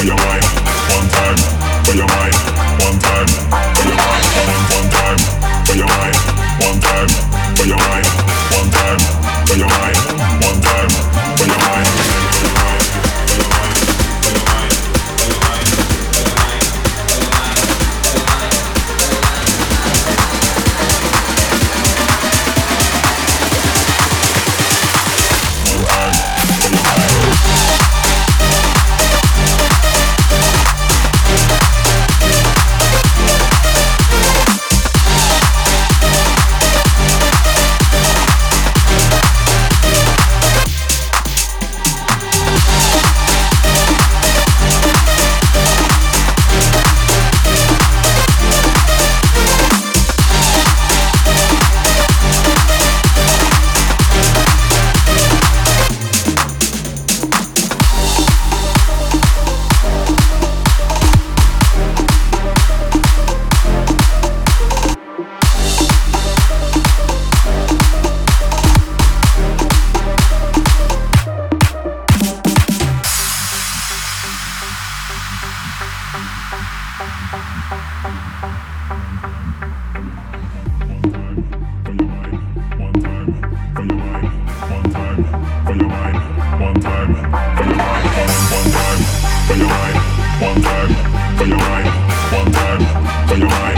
for your mind, one time, for your mind, one time, for your mind, one time, for your mind, one time, for your mind, one time, for your mind. for your mind, for your mind, for your mind, for your mind.